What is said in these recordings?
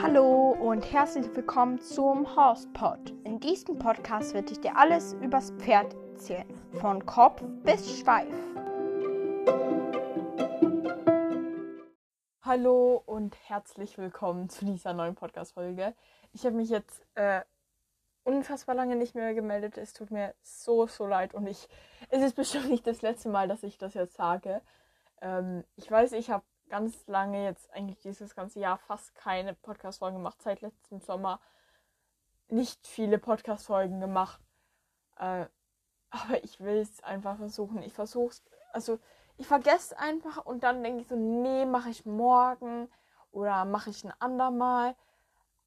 Hallo und herzlich willkommen zum Horsepod. In diesem Podcast werde ich dir alles übers Pferd erzählen, von Kopf bis Schweif. Hallo und herzlich willkommen zu dieser neuen Podcast-Folge. Ich habe mich jetzt äh, unfassbar lange nicht mehr gemeldet. Es tut mir so, so leid und ich, es ist bestimmt nicht das letzte Mal, dass ich das jetzt sage. Ähm, ich weiß, ich habe ganz lange jetzt eigentlich dieses ganze Jahr fast keine Podcast-Folgen gemacht. Seit letztem Sommer nicht viele Podcast-Folgen gemacht. Äh, aber ich will es einfach versuchen. Ich versuche es, also ich vergesse einfach und dann denke ich so, nee, mache ich morgen oder mache ich ein andermal.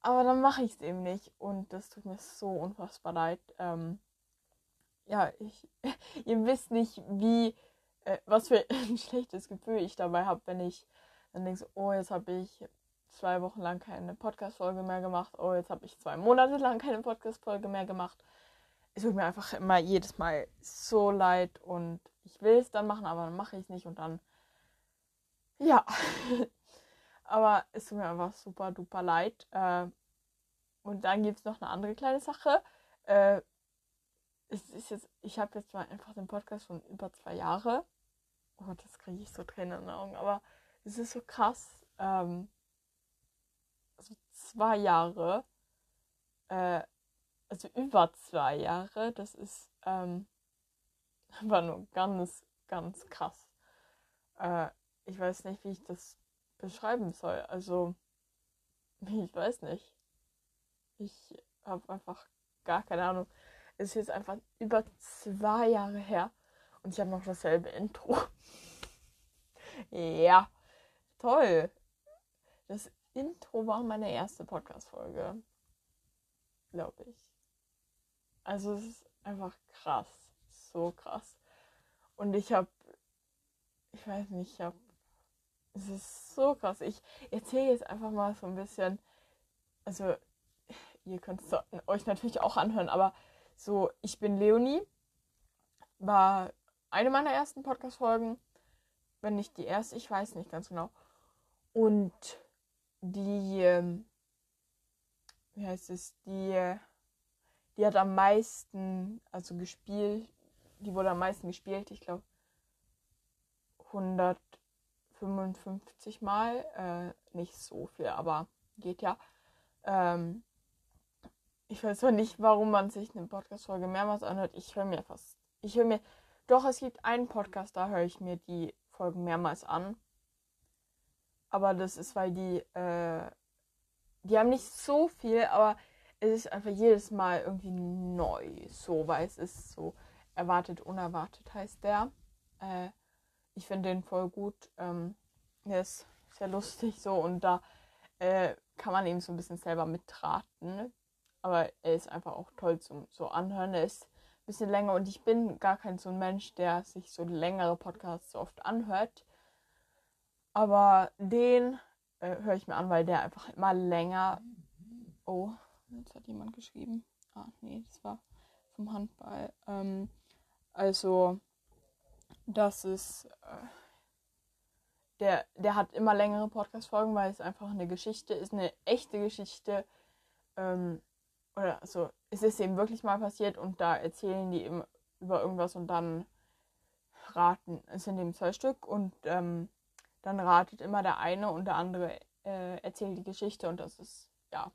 Aber dann mache ich es eben nicht und das tut mir so unfassbar leid. Ähm, ja, ich, ihr wisst nicht, wie, äh, was für ein schlechtes Gefühl ich dabei habe, wenn ich dann denke, oh, jetzt habe ich zwei Wochen lang keine Podcast-Folge mehr gemacht. Oh, jetzt habe ich zwei Monate lang keine Podcast-Folge mehr gemacht. Es tut mir einfach immer jedes Mal so leid und ich will es dann machen, aber dann mache ich es nicht und dann, ja. Aber es tut mir einfach super duper leid. Äh, und dann gibt es noch eine andere kleine Sache. Äh, es ist jetzt, ich habe jetzt mal einfach den Podcast schon über zwei Jahre. Oh, das kriege ich so Tränen in den Augen. Aber es ist so krass. Ähm, also zwei Jahre. Äh, also über zwei Jahre. Das ist ähm, war nur ganz, ganz krass. Äh, ich weiß nicht, wie ich das beschreiben soll. Also, ich weiß nicht. Ich habe einfach gar keine Ahnung. Es ist jetzt einfach über zwei Jahre her und ich habe noch dasselbe Intro. ja, toll. Das Intro war meine erste Podcast-Folge. Glaube ich. Also, es ist einfach krass. So krass. Und ich habe, ich weiß nicht, ich habe es ist so krass. Ich erzähle jetzt einfach mal so ein bisschen. Also, ihr könnt es euch natürlich auch anhören, aber so, ich bin Leonie. War eine meiner ersten Podcast-Folgen. Wenn nicht die erste, ich weiß nicht ganz genau. Und die, ähm, wie heißt es, die, die hat am meisten, also gespielt, die wurde am meisten gespielt, ich glaube 100 55 Mal. Äh, nicht so viel, aber geht ja. Ähm, ich weiß zwar nicht, warum man sich eine Podcast-Folge mehrmals anhört. Ich höre mir fast. Ich höre mir. Doch, es gibt einen Podcast, da höre ich mir die Folgen mehrmals an. Aber das ist, weil die. Äh, die haben nicht so viel, aber es ist einfach jedes Mal irgendwie neu. So, weil es ist so erwartet, unerwartet heißt der. Äh, ich finde den voll gut. Ähm, der ist sehr lustig so und da äh, kann man eben so ein bisschen selber mitraten. Aber er ist einfach auch toll zum so anhören. Er ist ein bisschen länger und ich bin gar kein so ein Mensch, der sich so längere Podcasts so oft anhört. Aber den äh, höre ich mir an, weil der einfach immer länger. Oh, jetzt hat jemand geschrieben. Ah, nee, das war vom Handball. Ähm, also das ist. Äh, der, der hat immer längere Podcast-Folgen, weil es einfach eine Geschichte ist, eine echte Geschichte. Ähm, oder also es ist eben wirklich mal passiert und da erzählen die eben über irgendwas und dann raten. Es sind eben zwei Stück und ähm, dann ratet immer der eine und der andere äh, erzählt die Geschichte und das ist, ja,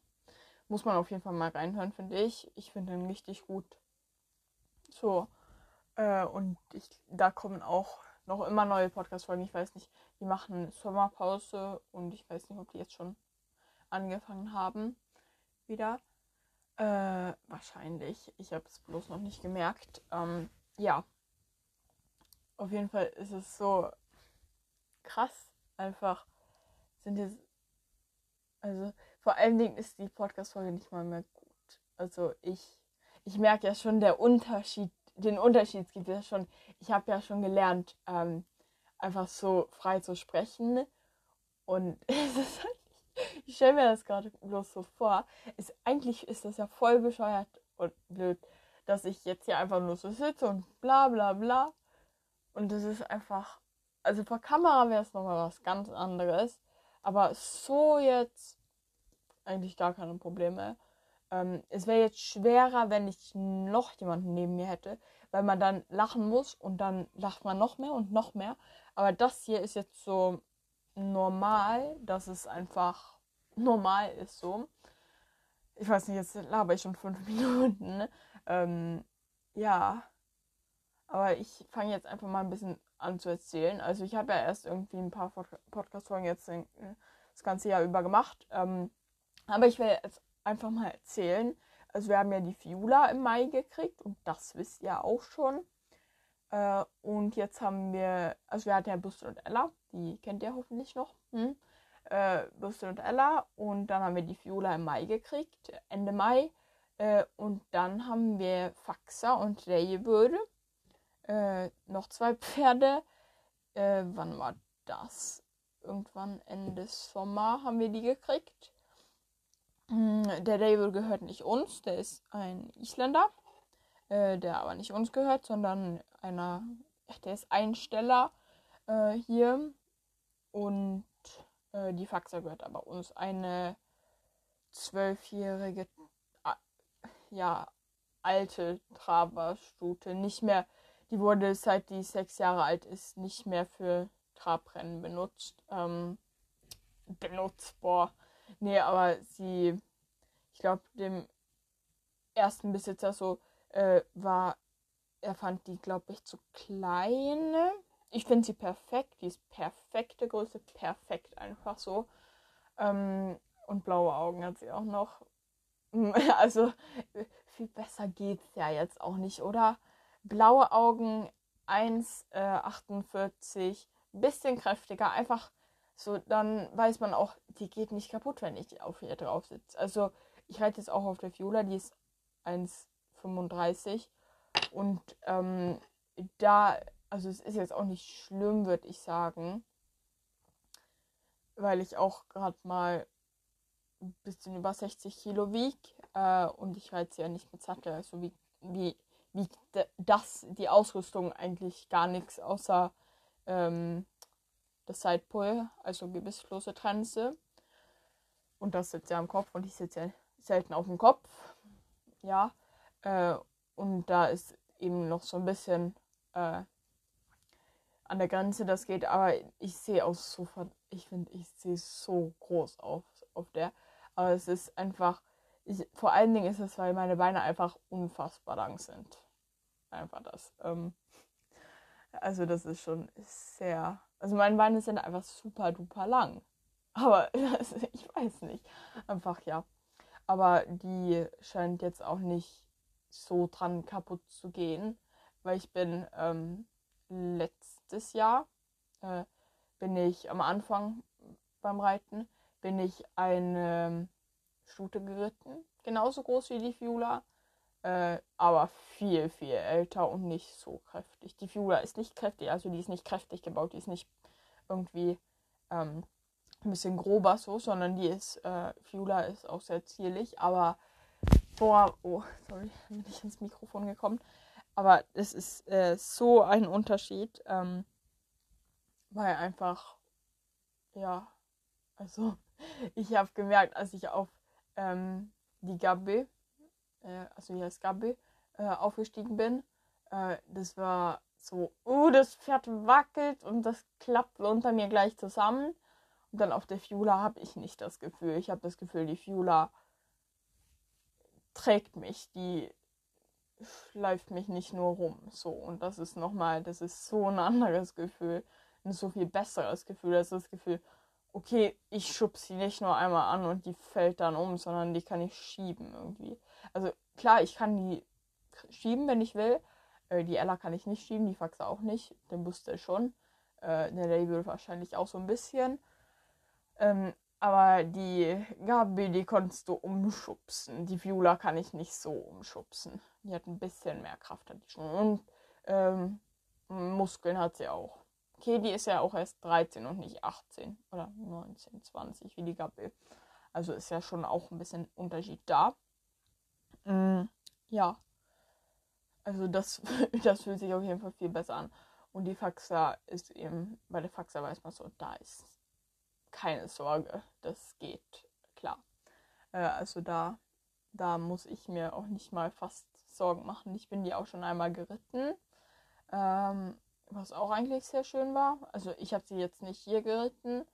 muss man auf jeden Fall mal reinhören, finde ich. Ich finde den richtig gut. So, äh, und ich, da kommen auch noch immer neue Podcast-Folgen. Ich weiß nicht, die machen Sommerpause und ich weiß nicht, ob die jetzt schon angefangen haben. Wieder. Äh, wahrscheinlich. Ich habe es bloß noch nicht gemerkt. Ähm, ja. Auf jeden Fall ist es so krass. Einfach sind jetzt. Also, vor allen Dingen ist die Podcast-Folge nicht mal mehr gut. Also, ich. Ich merke ja schon der Unterschied den Unterschied gibt es ja schon. Ich habe ja schon gelernt, ähm, einfach so frei zu sprechen. Und ist halt, ich stelle mir das gerade bloß so vor. Es, eigentlich ist das ja voll bescheuert und blöd, dass ich jetzt hier einfach nur so sitze und bla bla bla. Und das ist einfach, also vor Kamera wäre es nochmal was ganz anderes. Aber so jetzt eigentlich gar keine Probleme. Ähm, es wäre jetzt schwerer, wenn ich noch jemanden neben mir hätte, weil man dann lachen muss und dann lacht man noch mehr und noch mehr. Aber das hier ist jetzt so normal, dass es einfach normal ist so. Ich weiß nicht, jetzt laber ich schon fünf Minuten. Ne? Ähm, ja. Aber ich fange jetzt einfach mal ein bisschen an zu erzählen. Also ich habe ja erst irgendwie ein paar Podcast-Folgen jetzt das ganze Jahr über gemacht. Ähm, aber ich will jetzt einfach mal erzählen. Also wir haben ja die Fiula im Mai gekriegt und das wisst ihr auch schon. Äh, und jetzt haben wir, also wir hatten ja Buster und Ella, die kennt ihr hoffentlich noch. Hm? Äh, Buster und Ella und dann haben wir die Fiula im Mai gekriegt, Ende Mai. Äh, und dann haben wir Faxa und Rejeböde. Äh, noch zwei Pferde. Äh, wann war das? Irgendwann Ende Sommer haben wir die gekriegt. Hm, der Label gehört nicht uns, der ist ein Isländer, äh, der aber nicht uns gehört, sondern einer, der ist Einsteller äh, hier und äh, die Faxa gehört aber uns. Eine zwölfjährige, ja, alte Traberstute, nicht mehr, die wurde seit die sechs Jahre alt ist, nicht mehr für Trabrennen benutzt. Ähm, benutzt, boah Nee, aber sie, ich glaube, dem ersten Besitzer so äh, war, er fand die, glaube ich, zu klein. Ich finde sie perfekt, die ist perfekte Größe, perfekt einfach so. Ähm, und blaue Augen hat sie auch noch. Also viel besser geht's ja jetzt auch nicht, oder? Blaue Augen 1,48, äh, bisschen kräftiger, einfach so, dann weiß man auch, die geht nicht kaputt, wenn ich auf ihr drauf sitze. Also, ich reite jetzt auch auf der Viola, die ist 1,35. Und ähm, da, also es ist jetzt auch nicht schlimm, würde ich sagen. Weil ich auch gerade mal ein bisschen über 60 Kilo wiege. Äh, und ich reite ja nicht mit Sattel. Also wie, wie, wiegt das, die Ausrüstung eigentlich gar nichts, außer ähm, das Sidepole, also gebisslose Trense. Und das sitzt ja am Kopf und ich sitze ja selten auf dem Kopf. Ja. Äh, und da ist eben noch so ein bisschen äh, an der Grenze, das geht, aber ich sehe auch so, ich finde, ich sehe so groß auf, auf der. Aber es ist einfach, ich, vor allen Dingen ist es, weil meine Beine einfach unfassbar lang sind. Einfach das. Ähm, also das ist schon sehr also meine Beine sind einfach super duper lang. Aber ich weiß nicht. Einfach ja. Aber die scheint jetzt auch nicht so dran kaputt zu gehen. Weil ich bin ähm, letztes Jahr, äh, bin ich am Anfang beim Reiten, bin ich eine Stute geritten. Genauso groß wie die Fiula. Äh, aber viel, viel älter und nicht so kräftig. Die Fiula ist nicht kräftig, also die ist nicht kräftig gebaut, die ist nicht irgendwie ähm, ein bisschen grober so, sondern die ist, äh, Fiula ist auch sehr zierlich, aber boah, oh, sorry, bin ich ins Mikrofon gekommen. Aber es ist äh, so ein Unterschied, ähm, weil einfach, ja, also ich habe gemerkt, als ich auf ähm, die Gabi, äh, also hier ist Gabi, äh, aufgestiegen bin, äh, das war so, uh, das Pferd wackelt und das klappt unter mir gleich zusammen. Und dann auf der Fiula habe ich nicht das Gefühl. Ich habe das Gefühl, die Fiula trägt mich, die schleift mich nicht nur rum. So, und das ist nochmal, das ist so ein anderes Gefühl. Ein so viel besseres Gefühl. Das ist das Gefühl, okay, ich schub sie nicht nur einmal an und die fällt dann um, sondern die kann ich schieben irgendwie. Also klar, ich kann die schieben, wenn ich will, äh, die Ella kann ich nicht schieben, die Faxe auch nicht. Den ich schon. Äh, der Label wahrscheinlich auch so ein bisschen. Ähm, aber die Gabi, die konntest du umschubsen. Die Viola kann ich nicht so umschubsen. Die hat ein bisschen mehr Kraft, hat die schon. Und ähm, Muskeln hat sie auch. Okay, die ist ja auch erst 13 und nicht 18 oder 19, 20 wie die Gabi. Also ist ja schon auch ein bisschen Unterschied da. Mm, ja. Also das, das fühlt sich auf jeden Fall viel besser an. Und die Faxa ist eben, bei der Faxa weiß man so, da ist keine Sorge, das geht klar. Äh, also da, da muss ich mir auch nicht mal fast Sorgen machen. Ich bin die auch schon einmal geritten, ähm, was auch eigentlich sehr schön war. Also ich habe sie jetzt nicht hier geritten,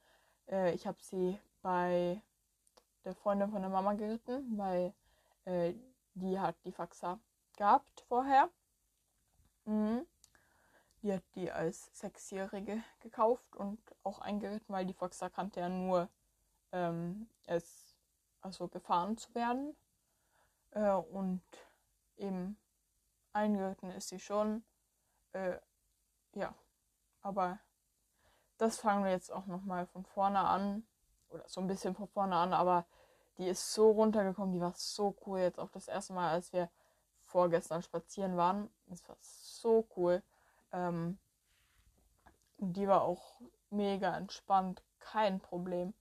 äh, ich habe sie bei der Freundin von der Mama geritten, weil äh, die hat die Faxa gehabt vorher. Mhm. Die hat die als Sechsjährige gekauft und auch eingeritten, weil die Faxa kannte ja nur ähm, es, also gefahren zu werden. Äh, und eben eingeritten ist sie schon. Äh, ja, aber das fangen wir jetzt auch nochmal von vorne an. Oder so ein bisschen von vorne an, aber die ist so runtergekommen, die war so cool. Jetzt auch das erste Mal, als wir vorgestern spazieren waren. Das war so cool. Ähm, die war auch mega entspannt, kein Problem.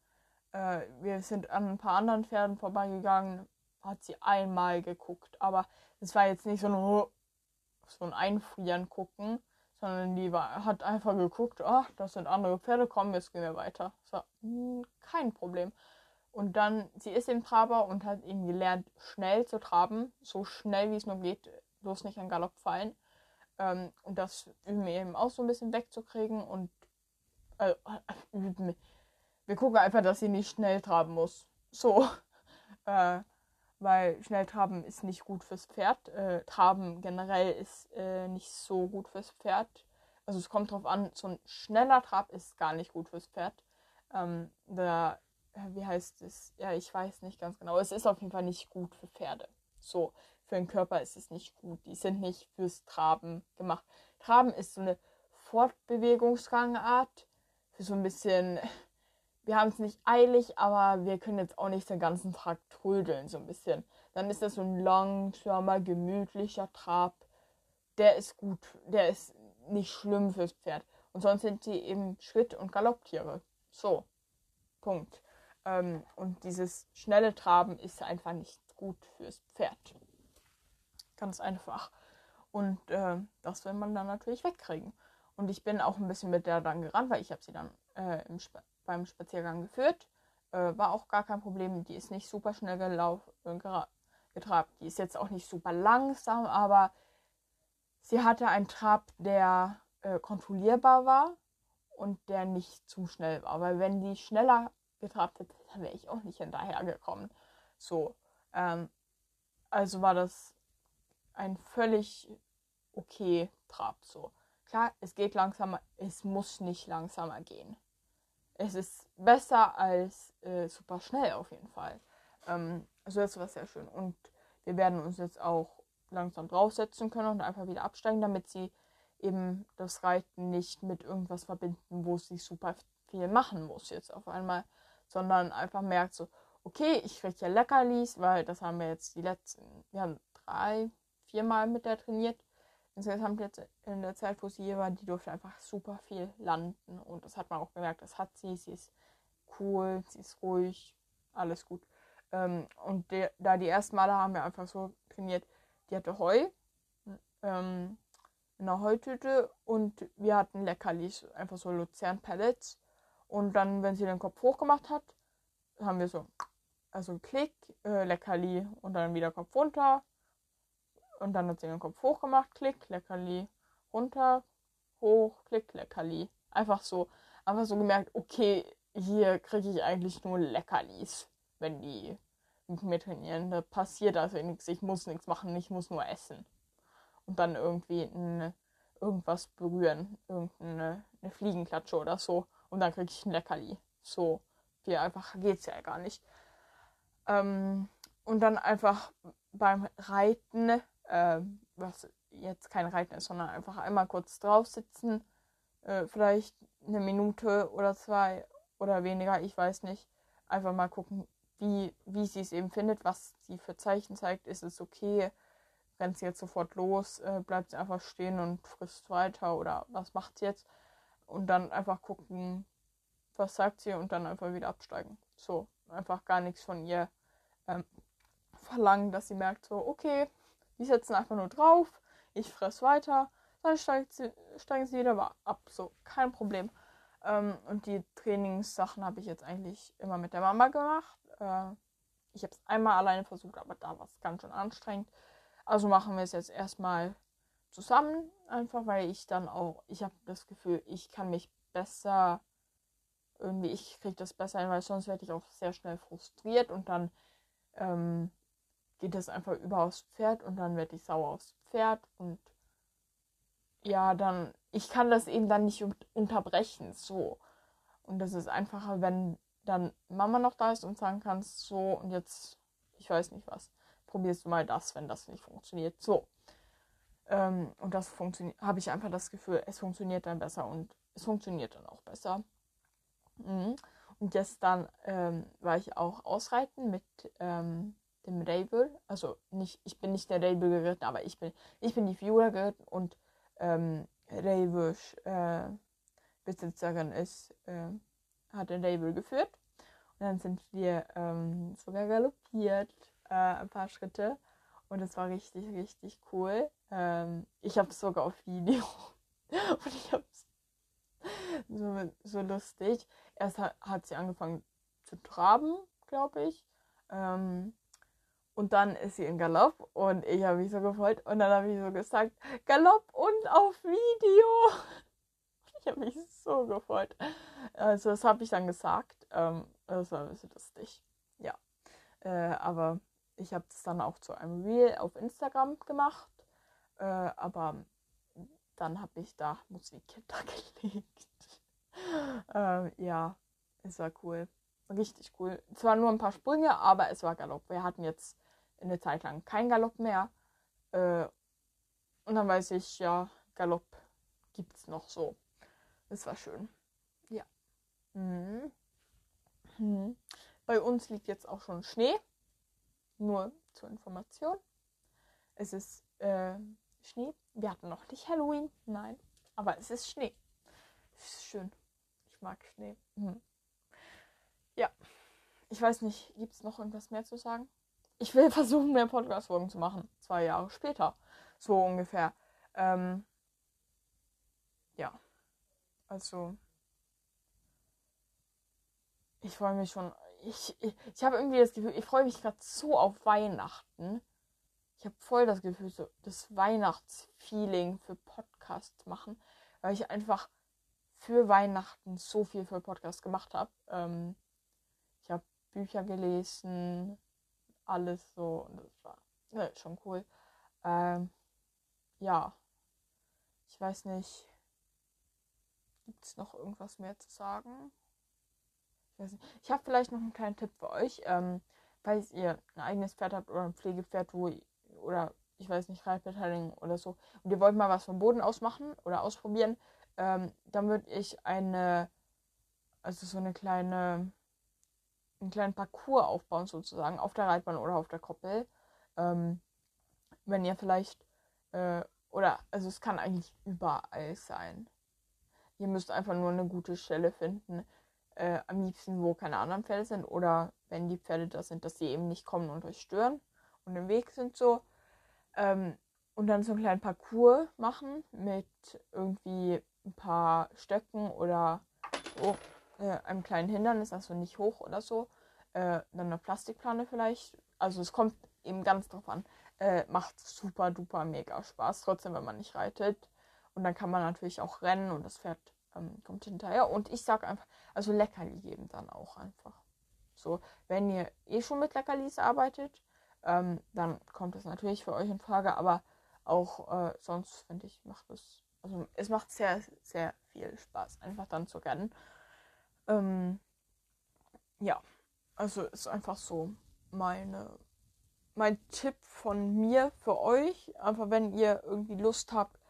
Äh, wir sind an ein paar anderen Pferden vorbeigegangen, hat sie einmal geguckt, aber es war jetzt nicht so ein, so ein Einfrieren gucken, sondern die war, hat einfach geguckt, ach, das sind andere Pferde, komm, jetzt gehen wir weiter. So, hm, kein Problem. Und dann, sie ist im Traber und hat eben gelernt, schnell zu traben, so schnell wie es nur geht, bloß nicht an Galopp fallen. Ähm, und das üben wir eben auch so ein bisschen wegzukriegen und äh, wir gucken einfach, dass sie nicht schnell traben muss. So. Äh, weil schnell traben ist nicht gut fürs Pferd. Äh, traben generell ist äh, nicht so gut fürs Pferd. Also es kommt drauf an, so ein schneller Trab ist gar nicht gut fürs Pferd. Ähm, da wie heißt es? Ja, ich weiß nicht ganz genau. Es ist auf jeden Fall nicht gut für Pferde. So, für den Körper ist es nicht gut. Die sind nicht fürs Traben gemacht. Traben ist so eine Fortbewegungsgangart. Für so ein bisschen. Wir haben es nicht eilig, aber wir können jetzt auch nicht den ganzen Tag trödeln, so ein bisschen. Dann ist das so ein langsamer, gemütlicher Trab. Der ist gut. Der ist nicht schlimm fürs Pferd. Und sonst sind sie eben Schritt- und Galopptiere. So. Punkt. Ähm, und dieses schnelle Traben ist einfach nicht gut fürs Pferd. Ganz einfach. Und äh, das will man dann natürlich wegkriegen. Und ich bin auch ein bisschen mit der dann gerannt, weil ich habe sie dann äh, Sp beim Spaziergang geführt. Äh, war auch gar kein Problem. Die ist nicht super schnell gelaufen, äh, getrabt. Die ist jetzt auch nicht super langsam, aber sie hatte einen Trab, der äh, kontrollierbar war und der nicht zu schnell war. Weil wenn die schneller getrabt hätte, dann wäre ich auch nicht hinterhergekommen. So. Ähm, also war das ein völlig okay Trab. So. Klar, es geht langsamer, es muss nicht langsamer gehen. Es ist besser als äh, super schnell auf jeden Fall. Ähm, also das war sehr schön. Und wir werden uns jetzt auch langsam draufsetzen können und einfach wieder absteigen, damit sie eben das Reiten nicht mit irgendwas verbinden, wo sie super viel machen muss jetzt auf einmal sondern einfach merkt so, okay, ich kriege ja Leckerlis, weil das haben wir jetzt die letzten, wir haben drei, viermal mit der trainiert. Insgesamt jetzt in der Zeit, wo sie hier war, die durfte einfach super viel landen und das hat man auch gemerkt, das hat sie, sie ist cool, sie ist ruhig, alles gut. Ähm, und de, da die ersten Male haben wir einfach so trainiert, die hatte Heu ähm, in einer Heutüte und wir hatten Leckerlis, einfach so Luzern-Pellets und dann, wenn sie den Kopf hochgemacht hat, haben wir so, also Klick, äh, Leckerli und dann wieder Kopf runter. Und dann hat sie den Kopf hochgemacht, Klick, Leckerli, runter, hoch, Klick, Leckerli. Einfach so, einfach so gemerkt, okay, hier kriege ich eigentlich nur Leckerlis, wenn die mit mir trainieren. Da passiert also nichts, ich muss nichts machen, ich muss nur essen. Und dann irgendwie eine, irgendwas berühren, irgendeine eine Fliegenklatsche oder so und dann kriege ich ein Leckerli. So viel einfach geht's ja gar nicht. Ähm, und dann einfach beim Reiten, äh, was jetzt kein Reiten ist, sondern einfach einmal kurz drauf sitzen, äh, vielleicht eine Minute oder zwei oder weniger, ich weiß nicht. Einfach mal gucken, wie, wie sie es eben findet, was sie für Zeichen zeigt. Ist es okay? Rennt sie jetzt sofort los? Äh, bleibt sie einfach stehen und frisst weiter? Oder was macht sie jetzt? Und dann einfach gucken, was sagt sie und dann einfach wieder absteigen. So, einfach gar nichts von ihr ähm, verlangen, dass sie merkt, so, okay, die setzen einfach nur drauf, ich fress weiter, dann steigt sie, steigen sie wieder ab. So, kein Problem. Ähm, und die Trainingssachen habe ich jetzt eigentlich immer mit der Mama gemacht. Äh, ich habe es einmal alleine versucht, aber da war es ganz schön anstrengend. Also machen wir es jetzt erstmal zusammen, einfach weil ich dann auch, ich habe das Gefühl, ich kann mich besser, irgendwie, ich kriege das besser hin, weil sonst werde ich auch sehr schnell frustriert und dann ähm, geht das einfach über aufs Pferd und dann werde ich sauer aufs Pferd und ja, dann, ich kann das eben dann nicht unterbrechen, so. Und das ist einfacher, wenn dann Mama noch da ist und sagen kannst, so und jetzt, ich weiß nicht was, probierst du mal das, wenn das nicht funktioniert. So. Ähm, und das funktioniert, habe ich einfach das Gefühl, es funktioniert dann besser und es funktioniert dann auch besser. Mhm. Und gestern ähm, war ich auch ausreiten mit ähm, dem Rabel. Also nicht, ich bin nicht der Rabel geritten, aber ich bin, ich bin die Viola geritten und ähm, Rabels äh, Besitzerin ist, äh, hat den Rabel geführt. Und dann sind wir ähm, sogar galoppiert, äh, ein paar Schritte. Und es war richtig, richtig cool. Ähm, ich habe es sogar auf Video. Und ich habe es so, so lustig. Erst hat, hat sie angefangen zu traben, glaube ich. Ähm, und dann ist sie in Galopp und ich habe mich so gefreut. Und dann habe ich so gesagt, Galopp und auf Video. Ich habe mich so gefreut. Also das habe ich dann gesagt. Ähm, das war ein bisschen lustig. Ja. Äh, aber ich habe es dann auch zu einem Reel auf Instagram gemacht. Äh, aber dann habe ich da Musik hintergelegt. äh, ja, es war cool. Richtig cool. Zwar nur ein paar Sprünge, aber es war Galopp. Wir hatten jetzt eine Zeit lang kein Galopp mehr. Äh, und dann weiß ich, ja, Galopp gibt es noch so. Es war schön. Ja. Mhm. Mhm. Bei uns liegt jetzt auch schon Schnee. Nur zur Information. Es ist äh, Schnee. Wir hatten noch nicht Halloween. Nein. Aber es ist Schnee. Es ist schön. Ich mag Schnee. Mhm. Ja. Ich weiß nicht, gibt es noch irgendwas mehr zu sagen? Ich will versuchen, mehr Podcast-Folgen zu machen. Zwei Jahre später. So ungefähr. Ähm, ja. Also ich freue mich schon. Ich, ich, habe irgendwie das Gefühl, ich freue mich gerade so auf Weihnachten. Ich habe voll das Gefühl, so das Weihnachtsfeeling für Podcasts machen, weil ich einfach für Weihnachten so viel für Podcasts gemacht habe. Ähm, ich habe Bücher gelesen, alles so und das war ja, schon cool. Ähm, ja, ich weiß nicht, gibt es noch irgendwas mehr zu sagen? Ich habe vielleicht noch einen kleinen Tipp für euch. Ähm, falls ihr ein eigenes Pferd habt oder ein Pflegepferd, wo oder ich weiß nicht, Reitbeteiligung oder so, und ihr wollt mal was vom Boden aus machen oder ausprobieren, ähm, dann würde ich eine, also so eine kleine, einen kleinen Parcours aufbauen sozusagen, auf der Reitbahn oder auf der Koppel. Ähm, wenn ihr vielleicht, äh, oder, also es kann eigentlich überall sein. Ihr müsst einfach nur eine gute Stelle finden, äh, am liebsten, wo keine anderen Pferde sind oder wenn die Pferde da sind, dass sie eben nicht kommen und euch stören und im Weg sind so. Ähm, und dann so einen kleinen Parcours machen mit irgendwie ein paar Stöcken oder so, äh, einem kleinen Hindernis, also nicht hoch oder so. Äh, dann eine Plastikplane vielleicht. Also es kommt eben ganz drauf an. Äh, macht super duper mega Spaß, trotzdem, wenn man nicht reitet. Und dann kann man natürlich auch rennen und das Pferd ähm, kommt hinterher. Und ich sage einfach, also Leckerli geben dann auch einfach. So, wenn ihr eh schon mit Leckerlis arbeitet, ähm, dann kommt das natürlich für euch in Frage, aber auch äh, sonst finde ich, macht es, also es macht sehr, sehr viel Spaß, einfach dann zu rennen. Ähm, ja, also ist einfach so meine, mein Tipp von mir für euch. Einfach wenn ihr irgendwie Lust habt,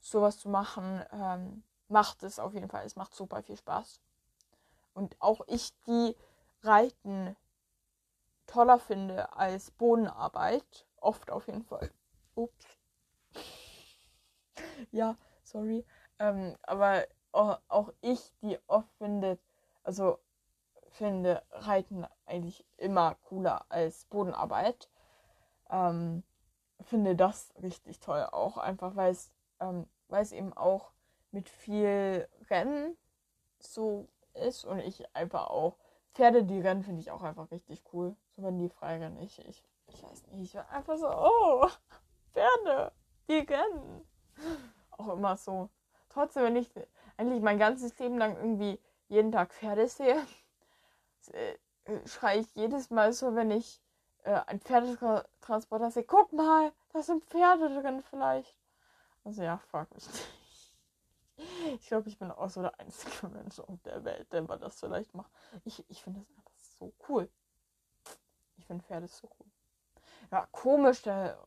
sowas zu machen, ähm, macht es auf jeden Fall. Es macht super viel Spaß. Und auch ich, die Reiten toller finde als Bodenarbeit, oft auf jeden Fall. Ups. ja, sorry. Ähm, aber auch ich, die oft findet, also finde Reiten eigentlich immer cooler als Bodenarbeit. Ähm, finde das richtig toll auch, einfach weil es ähm, weil es eben auch mit viel Rennen so ist und ich einfach auch Pferde, die rennen, finde ich auch einfach richtig cool. So wenn die frei rennen. Ich, ich, ich weiß nicht, ich war einfach so, oh, Pferde, die rennen. Auch immer so. Trotzdem, wenn ich eigentlich mein ganzes Leben lang irgendwie jeden Tag Pferde sehe, äh, schreie ich jedes Mal so, wenn ich äh, ein Pferdetransporter sehe, guck mal, da sind Pferde drin vielleicht. Also ja, frag mich nicht. Ich glaube, ich bin auch so der einzige Mensch auf der Welt, der das vielleicht macht. Ich, ich finde das einfach so cool. Ich finde Pferde so cool. Ja, komisch, der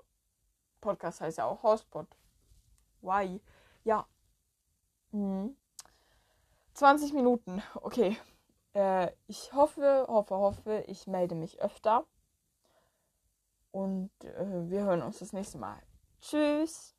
Podcast heißt ja auch Housepod. Why? Ja. Hm. 20 Minuten. Okay. Äh, ich hoffe, hoffe, hoffe, ich melde mich öfter. Und äh, wir hören uns das nächste Mal. Tschüss.